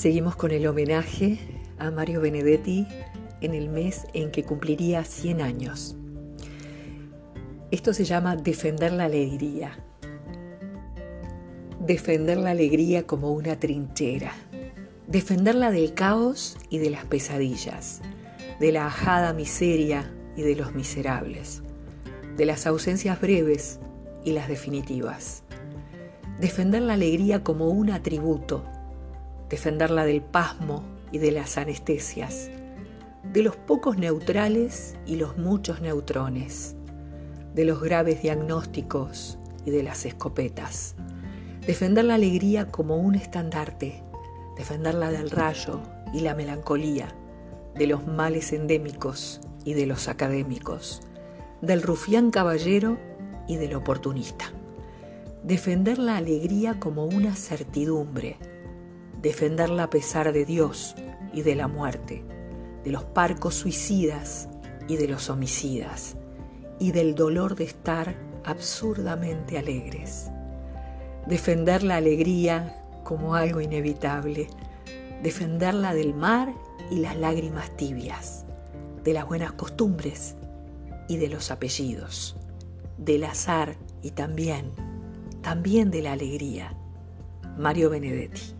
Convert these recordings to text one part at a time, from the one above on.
Seguimos con el homenaje a Mario Benedetti en el mes en que cumpliría 100 años. Esto se llama defender la alegría. Defender la alegría como una trinchera. Defenderla del caos y de las pesadillas, de la ajada miseria y de los miserables, de las ausencias breves y las definitivas. Defender la alegría como un atributo defenderla del pasmo y de las anestesias, de los pocos neutrales y los muchos neutrones, de los graves diagnósticos y de las escopetas. Defender la alegría como un estandarte, defenderla del rayo y la melancolía, de los males endémicos y de los académicos, del rufián caballero y del oportunista. Defender la alegría como una certidumbre, defenderla a pesar de Dios y de la muerte, de los parcos suicidas y de los homicidas, y del dolor de estar absurdamente alegres. Defender la alegría como algo inevitable, defenderla del mar y las lágrimas tibias, de las buenas costumbres y de los apellidos, del azar y también, también de la alegría. Mario Benedetti.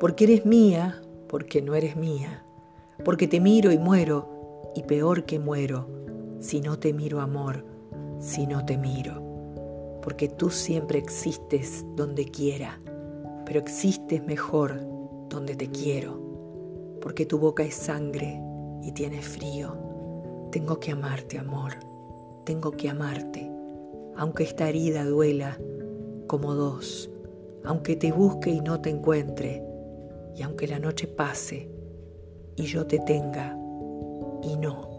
porque eres mía, porque no eres mía, porque te miro y muero, y peor que muero, si no te miro amor, si no te miro, porque tú siempre existes donde quiera, pero existes mejor donde te quiero, porque tu boca es sangre y tienes frío. Tengo que amarte, amor, tengo que amarte, aunque esta herida duela como dos, aunque te busque y no te encuentre, y aunque la noche pase y yo te tenga y no.